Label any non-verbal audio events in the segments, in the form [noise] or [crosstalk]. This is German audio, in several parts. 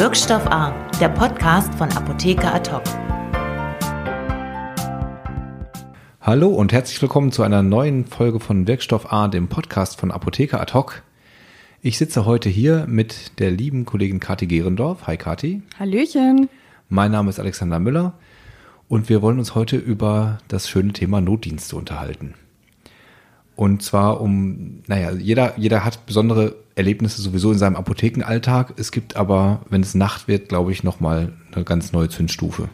Wirkstoff A, der Podcast von Apotheker Ad Hallo und herzlich willkommen zu einer neuen Folge von Wirkstoff A, dem Podcast von Apotheker Ad Ich sitze heute hier mit der lieben Kollegin Kathi Gerendorf. Hi Kathi. Hallöchen. Mein Name ist Alexander Müller und wir wollen uns heute über das schöne Thema Notdienste unterhalten. Und zwar um, naja, jeder, jeder hat besondere Erlebnisse sowieso in seinem Apothekenalltag. Es gibt aber, wenn es Nacht wird, glaube ich, nochmal eine ganz neue Zündstufe.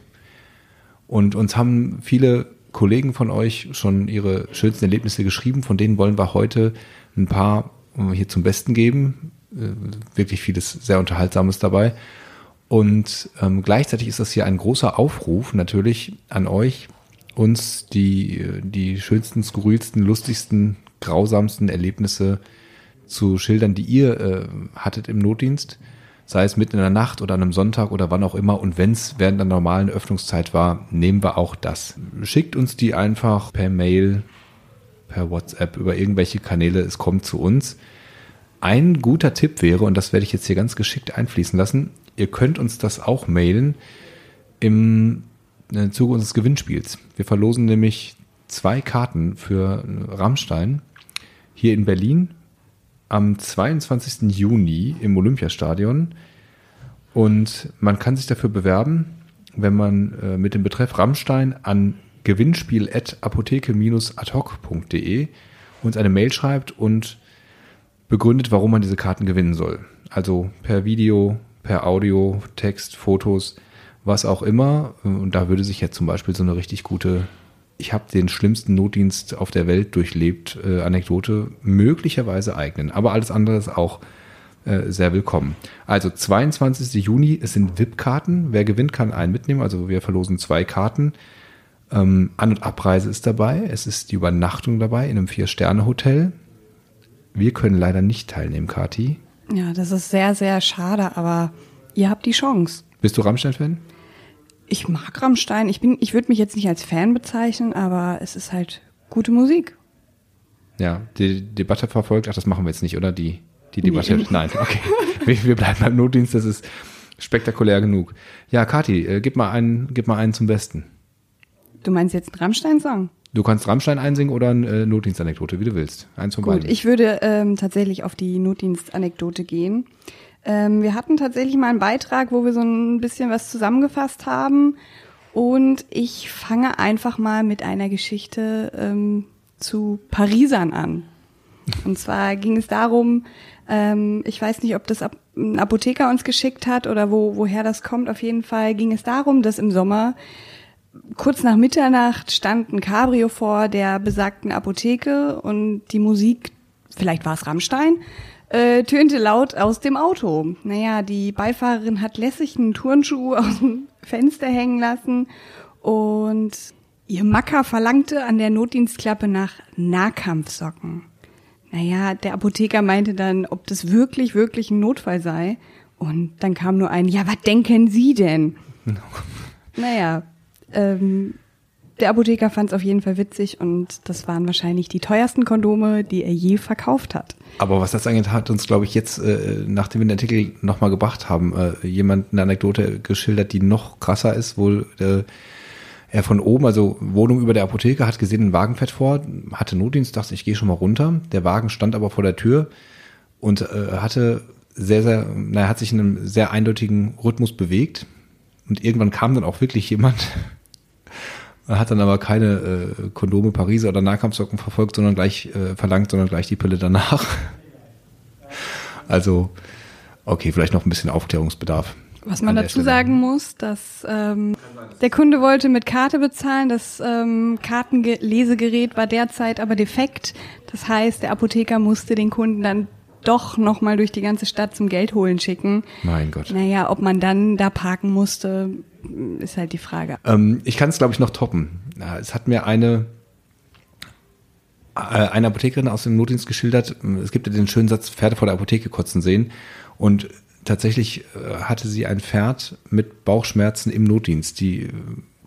Und uns haben viele Kollegen von euch schon ihre schönsten Erlebnisse geschrieben. Von denen wollen wir heute ein paar hier zum Besten geben. Äh, wirklich vieles sehr Unterhaltsames dabei. Und ähm, gleichzeitig ist das hier ein großer Aufruf natürlich an euch, uns die, die schönsten, skurrilsten, lustigsten, grausamsten Erlebnisse zu schildern, die ihr äh, hattet im Notdienst, sei es mitten in der Nacht oder an einem Sonntag oder wann auch immer. Und wenn es während der normalen Öffnungszeit war, nehmen wir auch das. Schickt uns die einfach per Mail, per WhatsApp, über irgendwelche Kanäle. Es kommt zu uns. Ein guter Tipp wäre, und das werde ich jetzt hier ganz geschickt einfließen lassen, ihr könnt uns das auch mailen im im Zuge unseres Gewinnspiels. Wir verlosen nämlich zwei Karten für Rammstein hier in Berlin am 22. Juni im Olympiastadion. Und man kann sich dafür bewerben, wenn man äh, mit dem Betreff Rammstein an gewinnspiel.apotheke-adhoc.de uns eine Mail schreibt und begründet, warum man diese Karten gewinnen soll. Also per Video, per Audio, Text, Fotos was auch immer. Und da würde sich jetzt zum Beispiel so eine richtig gute, ich habe den schlimmsten Notdienst auf der Welt durchlebt, äh, Anekdote möglicherweise eignen. Aber alles andere ist auch äh, sehr willkommen. Also 22. Juni, es sind VIP-Karten. Wer gewinnt, kann einen mitnehmen. Also wir verlosen zwei Karten. Ähm, An- und Abreise ist dabei. Es ist die Übernachtung dabei in einem Vier-Sterne-Hotel. Wir können leider nicht teilnehmen, Kati. Ja, das ist sehr, sehr schade, aber ihr habt die Chance. Bist du Rammstein-Fan? Ich mag Rammstein. Ich bin, ich würde mich jetzt nicht als Fan bezeichnen, aber es ist halt gute Musik. Ja, die Debatte verfolgt. Ach, das machen wir jetzt nicht, oder? Die, die Debatte. Nee. [laughs] Nein, okay. wir, wir bleiben beim Notdienst. Das ist spektakulär genug. Ja, Kathi, äh, gib mal einen, gib mal einen zum Besten. Du meinst jetzt einen Rammstein-Song? Du kannst Rammstein einsingen oder eine äh, Notdienstanekdote, wie du willst. Eins von Gut, beiden. ich würde ähm, tatsächlich auf die Notdienstanekdote gehen. Ähm, wir hatten tatsächlich mal einen Beitrag, wo wir so ein bisschen was zusammengefasst haben. Und ich fange einfach mal mit einer Geschichte ähm, zu Parisern an. Und zwar ging es darum, ähm, ich weiß nicht, ob das ein Apotheker uns geschickt hat oder wo, woher das kommt. Auf jeden Fall ging es darum, dass im Sommer kurz nach Mitternacht stand ein Cabrio vor der besagten Apotheke und die Musik, vielleicht war es Rammstein, äh, tönte laut aus dem Auto. Naja, die Beifahrerin hat lässig einen Turnschuh aus dem Fenster hängen lassen und ihr Macker verlangte an der Notdienstklappe nach Nahkampfsocken. Naja, der Apotheker meinte dann, ob das wirklich, wirklich ein Notfall sei. Und dann kam nur ein, ja, was denken Sie denn? [laughs] naja, ähm, der Apotheker fand es auf jeden Fall witzig und das waren wahrscheinlich die teuersten Kondome, die er je verkauft hat. Aber was das angeht, hat uns, glaube ich, jetzt, äh, nachdem wir den Artikel nochmal gebracht haben, äh, jemand eine Anekdote geschildert, die noch krasser ist, wohl äh, er von oben, also Wohnung über der Apotheke, hat gesehen, ein Wagen fährt vor, hatte Notdienst, dachte, ich gehe schon mal runter. Der Wagen stand aber vor der Tür und äh, hatte sehr, sehr, naja, hat sich in einem sehr eindeutigen Rhythmus bewegt. Und irgendwann kam dann auch wirklich jemand, hat dann aber keine äh, Kondome, Pariser oder Nahkampfsocken verfolgt, sondern gleich äh, verlangt, sondern gleich die Pille danach. [laughs] also, okay, vielleicht noch ein bisschen Aufklärungsbedarf. Was man dazu sagen muss, dass ähm, der Kunde wollte mit Karte bezahlen, das ähm, Kartenlesegerät war derzeit aber defekt. Das heißt, der Apotheker musste den Kunden dann doch nochmal durch die ganze Stadt zum Geld holen schicken. Mein Gott. Naja, ob man dann da parken musste, ist halt die Frage. Ähm, ich kann es, glaube ich, noch toppen. Es hat mir eine, äh, eine Apothekerin aus dem Notdienst geschildert, es gibt ja den schönen Satz, Pferde vor der Apotheke kotzen sehen. Und tatsächlich äh, hatte sie ein Pferd mit Bauchschmerzen im Notdienst. Die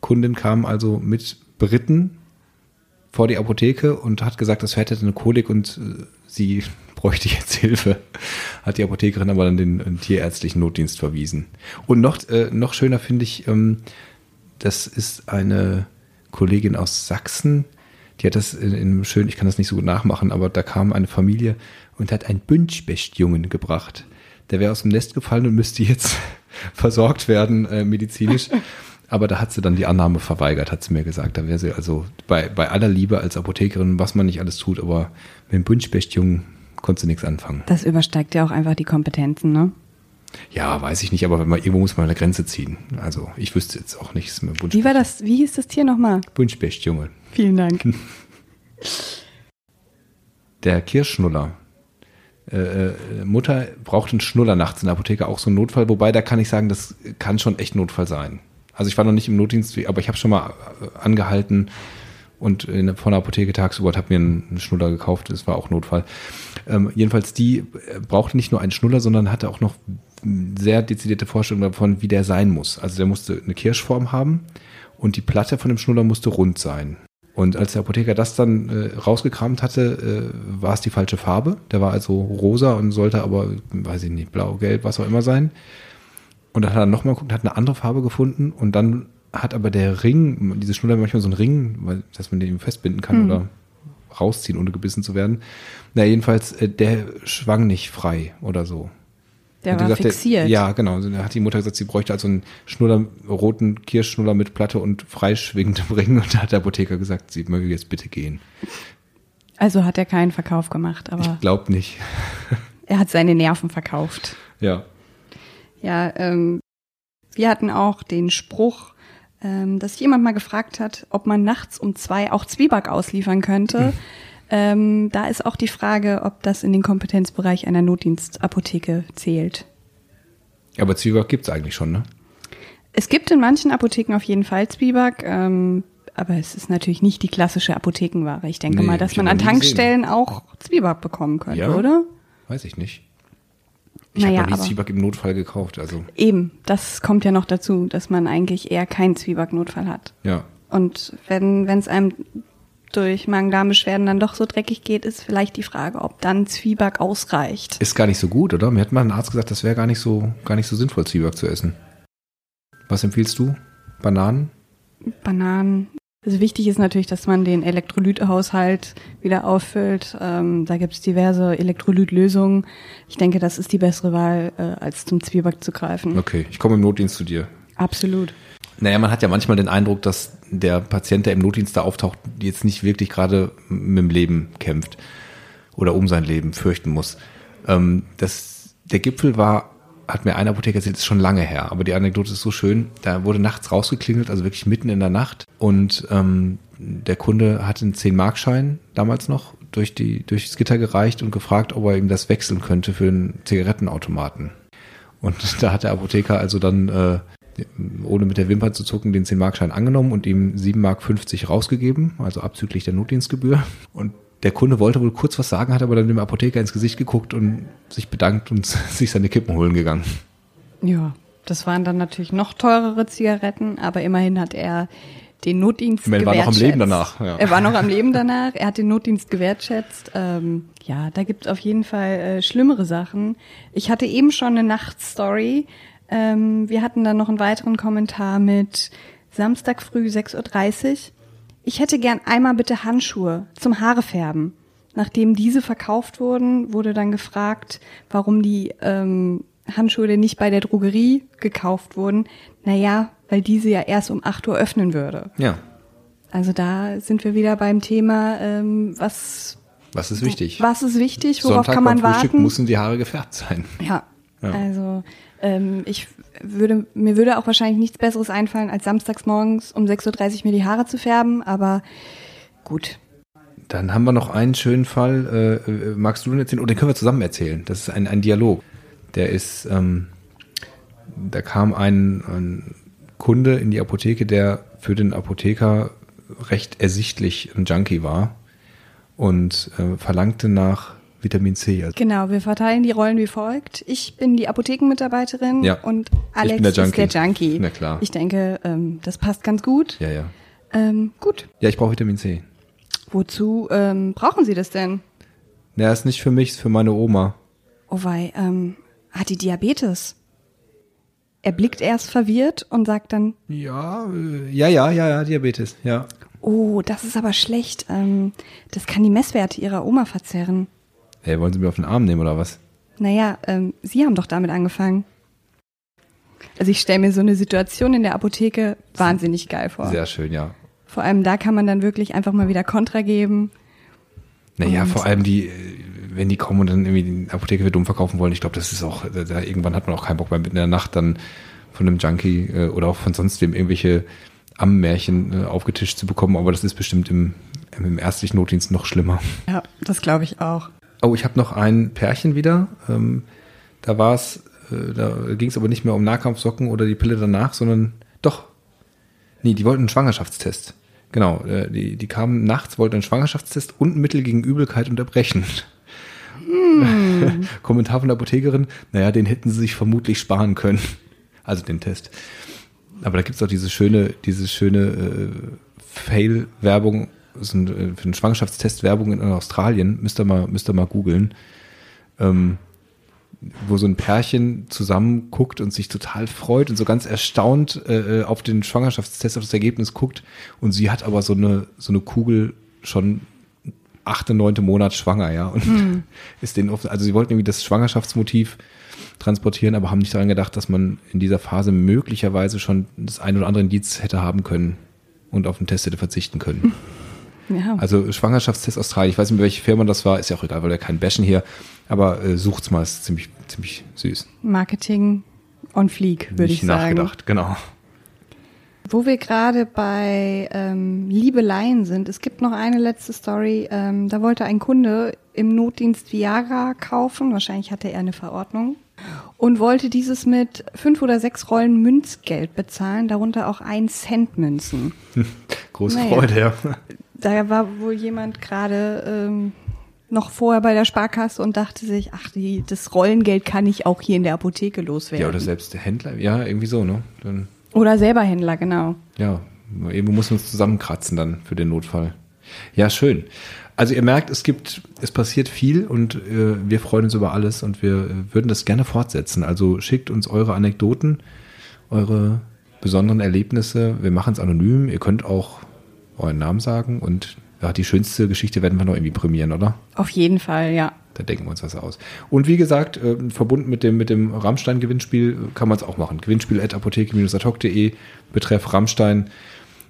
Kundin kam also mit Briten vor die Apotheke und hat gesagt, das Pferd hätte eine Kolik und äh, sie bräuchte jetzt [laughs] Hilfe. hat die Apothekerin aber dann den, tierärztlichen Notdienst verwiesen. Und noch, äh, noch schöner finde ich, ähm, das ist eine Kollegin aus Sachsen, die hat das in, in einem schönen, ich kann das nicht so gut nachmachen, aber da kam eine Familie und hat einen Bünchbächtjungen gebracht. Der wäre aus dem Nest gefallen und müsste jetzt [laughs] versorgt werden äh, medizinisch. [laughs] Aber da hat sie dann die Annahme verweigert, hat sie mir gesagt. Da wäre sie also bei, bei aller Liebe als Apothekerin, was man nicht alles tut, aber mit dem Bünchbächtjungen konnte sie nichts anfangen. Das übersteigt ja auch einfach die Kompetenzen, ne? Ja, weiß ich nicht, aber man, irgendwo muss man eine Grenze ziehen. Also ich wüsste jetzt auch nicht. Wie war das, wie hieß das Tier nochmal? Bünchbächtjunge. Vielen Dank. [laughs] Der Kirschschnuller. Äh, äh, Mutter braucht einen Schnuller nachts in der Apotheke, auch so ein Notfall. Wobei, da kann ich sagen, das kann schon echt Notfall sein. Also ich war noch nicht im Notdienst, aber ich habe schon mal äh, angehalten und in, von der Apotheke tagsüber habe mir einen Schnuller gekauft. Das war auch Notfall. Ähm, jedenfalls, die äh, brauchte nicht nur einen Schnuller, sondern hatte auch noch sehr dezidierte Vorstellungen davon, wie der sein muss. Also der musste eine Kirschform haben und die Platte von dem Schnuller musste rund sein. Und als der Apotheker das dann äh, rausgekramt hatte, äh, war es die falsche Farbe. Der war also rosa und sollte aber, weiß ich nicht, blau, gelb, was auch immer sein. Und dann hat er nochmal geguckt, hat eine andere Farbe gefunden und dann hat aber der Ring, diese Schnuller manchmal so einen Ring, weil, dass man den festbinden kann mhm. oder rausziehen, ohne gebissen zu werden. Na, jedenfalls, äh, der schwang nicht frei oder so. Der war gesagt, fixiert. Der, ja, genau. Da hat die Mutter gesagt, sie bräuchte also einen Schnuller, roten Kirschschnuller mit Platte und freischwingendem Ring. Und da hat der Apotheker gesagt, sie möge jetzt bitte gehen. Also hat er keinen Verkauf gemacht, aber. Ich glaube nicht. er hat seine Nerven verkauft. Ja. Ja, ähm, wir hatten auch den Spruch, ähm, dass jemand mal gefragt hat, ob man nachts um zwei auch Zwieback ausliefern könnte. Hm. Ähm, da ist auch die Frage, ob das in den Kompetenzbereich einer Notdienstapotheke zählt. Aber Zwieback gibt's eigentlich schon, ne? Es gibt in manchen Apotheken auf jeden Fall Zwieback, ähm, aber es ist natürlich nicht die klassische Apothekenware. Ich denke nee, mal, dass man an Tankstellen gesehen. auch Zwieback bekommen könnte, ja, oder? Weiß ich nicht. Ich naja, habe nie Zwieback im Notfall gekauft. Also. Eben, das kommt ja noch dazu, dass man eigentlich eher keinen Zwieback-Notfall hat. Ja. Und wenn es einem durch Magen-Darm-Beschwerden dann doch so dreckig geht, ist vielleicht die Frage, ob dann Zwieback ausreicht. Ist gar nicht so gut, oder? Mir hat mal ein Arzt gesagt, das wäre gar nicht so, gar nicht so sinnvoll, Zwieback zu essen. Was empfiehlst du? Bananen? Bananen. Also wichtig ist natürlich, dass man den Elektrolythaushalt wieder auffüllt. Ähm, da gibt es diverse Elektrolytlösungen. Ich denke, das ist die bessere Wahl, äh, als zum Zwieback zu greifen. Okay, ich komme im Notdienst zu dir. Absolut. Naja, man hat ja manchmal den Eindruck, dass der Patient, der im Notdienst da auftaucht, jetzt nicht wirklich gerade mit dem Leben kämpft oder um sein Leben fürchten muss. Ähm, das, der Gipfel war, hat mir ein Apotheker erzählt, ist schon lange her, aber die Anekdote ist so schön. Da wurde nachts rausgeklingelt, also wirklich mitten in der Nacht und ähm, der Kunde hatte einen 10-Markschein damals noch durch die, durchs Gitter gereicht und gefragt, ob er ihm das wechseln könnte für einen Zigarettenautomaten. Und [laughs] da hat der Apotheker also dann äh, ohne mit der Wimper zu zucken, den 10-Markschein angenommen und ihm 7,50 Mark rausgegeben, also abzüglich der Notdienstgebühr. Und der Kunde wollte wohl kurz was sagen, hat aber dann dem Apotheker ins Gesicht geguckt und sich bedankt und [laughs] sich seine Kippen holen gegangen. Ja, das waren dann natürlich noch teurere Zigaretten, aber immerhin hat er den Notdienst er war noch am Leben danach. Ja. Er war noch am Leben danach. Er hat den Notdienst gewertschätzt. Ähm, ja, da gibt's auf jeden Fall äh, schlimmere Sachen. Ich hatte eben schon eine Nachtstory. Ähm, wir hatten dann noch einen weiteren Kommentar mit Samstag früh 6.30 Uhr. Ich hätte gern einmal bitte Handschuhe zum Haarefärben. Nachdem diese verkauft wurden, wurde dann gefragt, warum die ähm, Handschuhe denn nicht bei der Drogerie gekauft wurden. Naja, weil diese ja erst um 8 Uhr öffnen würde. Ja. Also da sind wir wieder beim Thema, ähm, was was ist wichtig? Was ist wichtig? Worauf Sonntag kann man beim Frühstück warten? müssen die Haare gefärbt sein. Ja. ja. Also ähm, ich würde, mir würde auch wahrscheinlich nichts Besseres einfallen, als samstags morgens um 6.30 Uhr mir die Haare zu färben, aber gut. Dann haben wir noch einen schönen Fall. Äh, äh magst du den erzählen? Oder den können wir zusammen erzählen. Das ist ein, ein Dialog. Der ist, ähm, da kam ein, ein Kunde in die Apotheke, der für den Apotheker recht ersichtlich ein Junkie war und äh, verlangte nach Vitamin C. Also. Genau, wir verteilen die Rollen wie folgt. Ich bin die Apothekenmitarbeiterin ja, und Alex der ist der Junkie. Na klar. Ich denke, ähm, das passt ganz gut. Ja, ja. Ähm, gut. Ja, ich brauche Vitamin C. Wozu ähm, brauchen Sie das denn? Ja, ist nicht für mich, ist für meine Oma. oh wei, ähm, hat die Diabetes? Er blickt erst verwirrt und sagt dann, Ja, äh, ja, ja, ja, ja, Diabetes, ja. oh, das ist aber schlecht. Ähm, das kann die Messwerte ihrer Oma verzerren. Hey, wollen Sie mir auf den Arm nehmen oder was? Naja, ähm, Sie haben doch damit angefangen. Also ich stelle mir so eine Situation in der Apotheke wahnsinnig geil vor. Sehr schön, ja. Vor allem da kann man dann wirklich einfach mal wieder Kontra geben. Naja, vor allem die, äh, wenn die kommen und dann irgendwie die Apotheke für dumm verkaufen wollen, ich glaube, das ist auch, da, da, irgendwann hat man auch keinen Bock mehr mitten in der Nacht dann von einem Junkie äh, oder auch von sonst wem irgendwelche Ammenmärchen äh, aufgetischt zu bekommen, aber das ist bestimmt im, im ärztlichen Notdienst noch schlimmer. Ja, das glaube ich auch. Oh, ich habe noch ein Pärchen wieder. Ähm, da war es, äh, da ging es aber nicht mehr um Nahkampfsocken oder die Pille danach, sondern doch. Nee, die wollten einen Schwangerschaftstest. Genau, äh, die, die kamen nachts, wollten einen Schwangerschaftstest und ein Mittel gegen Übelkeit und Erbrechen. [laughs] Kommentar von der Apothekerin, naja, den hätten sie sich vermutlich sparen können. Also den Test. Aber da gibt's auch diese schöne, diese schöne äh, Fail-Werbung, so ein, äh, für einen Schwangerschaftstest Werbung in Australien, müsst ihr mal, müsst ihr mal googeln, ähm, wo so ein Pärchen zusammen guckt und sich total freut und so ganz erstaunt äh, auf den Schwangerschaftstest, auf das Ergebnis guckt. Und sie hat aber so eine, so eine Kugel schon achte, neunte Monat schwanger, ja, und [laughs] ist denen oft, also sie wollten irgendwie das Schwangerschaftsmotiv transportieren, aber haben nicht daran gedacht, dass man in dieser Phase möglicherweise schon das ein oder andere Indiz hätte haben können und auf den Test hätte verzichten können. [laughs] Ja. Also Schwangerschaftstest Australien, ich weiß nicht welche Firma das war, ist ja auch egal, weil wir kein Bashen hier, aber äh, sucht's mal, ist ziemlich, ziemlich süß. Marketing on fleek, würde ich sagen. nachgedacht, genau. Wo wir gerade bei ähm, Liebeleien sind, es gibt noch eine letzte Story. Ähm, da wollte ein Kunde im Notdienst Viagra kaufen, wahrscheinlich hatte er eine Verordnung, und wollte dieses mit fünf oder sechs Rollen Münzgeld bezahlen, darunter auch ein Cent Münzen. [laughs] Große Naja. Freude, ja. Da war wohl jemand gerade ähm, noch vorher bei der Sparkasse und dachte sich, ach, die, das Rollengeld kann ich auch hier in der Apotheke loswerden. Ja, oder selbst der Händler, ja, irgendwie so, ne? Dann, Oder selber Händler, genau. ja, irgendwo muss man uns zusammenkratzen dann für den Notfall. Ja, schön. Also ihr merkt, es gibt, es passiert viel und äh, wir freuen uns über alles und wir äh, würden das gerne fortsetzen. Also schickt uns eure Anekdoten, eure besonderen Erlebnisse. Wir machen es anonym. Ihr könnt auch euren Namen sagen und ja, die schönste Geschichte werden wir noch irgendwie prämieren, oder? Auf jeden Fall, ja. Da denken wir uns was aus. Und wie gesagt, äh, verbunden mit dem, mit dem Rammstein-Gewinnspiel kann man es auch machen. Gewinnspiel at apotheke-atok.de, betreff Rammstein.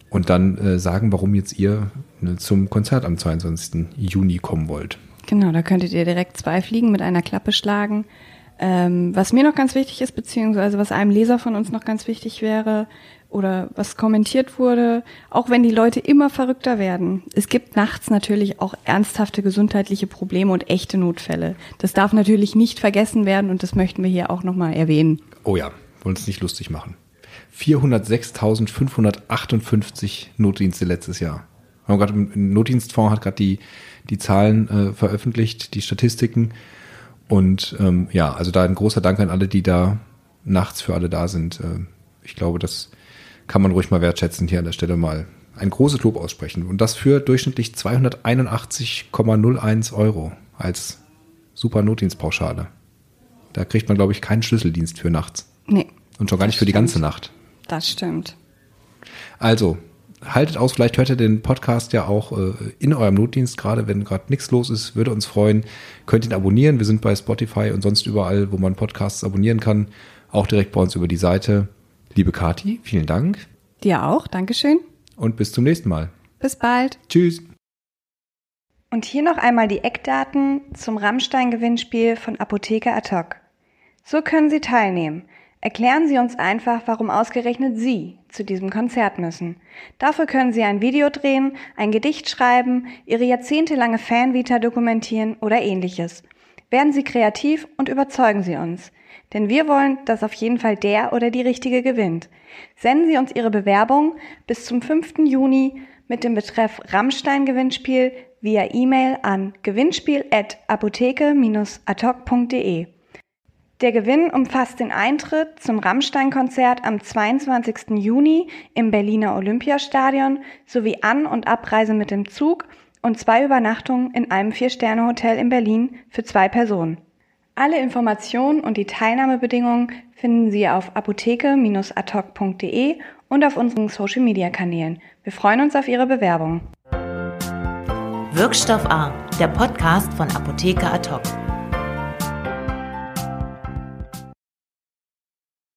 Und dann äh, sagen, warum jetzt ihr äh, zum Konzert am 22. Juni kommen wollt. Genau, da könntet ihr direkt zwei Fliegen mit einer Klappe schlagen. Ähm, was mir noch ganz wichtig ist, beziehungsweise was einem Leser von uns noch ganz wichtig wäre oder was kommentiert wurde, auch wenn die Leute immer verrückter werden. Es gibt nachts natürlich auch ernsthafte gesundheitliche Probleme und echte Notfälle. Das darf natürlich nicht vergessen werden und das möchten wir hier auch nochmal erwähnen. Oh ja, wollen uns nicht lustig machen. 406.558 Notdienste letztes Jahr. Wir haben gerade im Notdienstfonds hat gerade die, die Zahlen äh, veröffentlicht, die Statistiken. Und ähm, ja, also da ein großer Dank an alle, die da nachts für alle da sind. Äh, ich glaube, das kann man ruhig mal wertschätzen, hier an der Stelle mal ein großes Lob aussprechen. Und das für durchschnittlich 281,01 Euro als super Notdienstpauschale. Da kriegt man, glaube ich, keinen Schlüsseldienst für nachts. Nee, Und schon gar nicht für die stimmt. ganze Nacht. das stimmt. Also, haltet aus, vielleicht hört ihr den Podcast ja auch äh, in eurem Notdienst, gerade wenn gerade nichts los ist, würde uns freuen. Könnt ihn abonnieren. Wir sind bei Spotify und sonst überall, wo man Podcasts abonnieren kann. Auch direkt bei uns über die Seite. Liebe Kati, vielen Dank Dir auch, Dankeschön. und bis zum nächsten Mal. Bis bald. Tschüss. Und hier noch einmal die Eckdaten zum Rammstein-Gewinnspiel von Apotheker Ad hoc. So können Sie teilnehmen. Erklären Sie uns einfach, warum ausgerechnet Sie zu diesem Konzert müssen. Dafür können Sie ein Video drehen, ein Gedicht schreiben, Ihre jahrzehntelange Fanvita dokumentieren oder ähnliches. Werden Sie kreativ und überzeugen Sie uns. Denn wir wollen, dass auf jeden Fall der oder die Richtige gewinnt. Senden Sie uns Ihre Bewerbung bis zum 5. Juni mit dem Betreff Rammstein-Gewinnspiel via E-Mail an gewinnspiel.apotheke-atok.de. Der Gewinn umfasst den Eintritt zum Rammstein-Konzert am 22. Juni im Berliner Olympiastadion sowie An- und Abreise mit dem Zug und zwei Übernachtungen in einem Vier-Sterne-Hotel in Berlin für zwei Personen. Alle Informationen und die Teilnahmebedingungen finden Sie auf apotheke-adhoc.de und auf unseren Social-Media-Kanälen. Wir freuen uns auf Ihre Bewerbung. Wirkstoff A, der Podcast von Apotheker Ad hoc.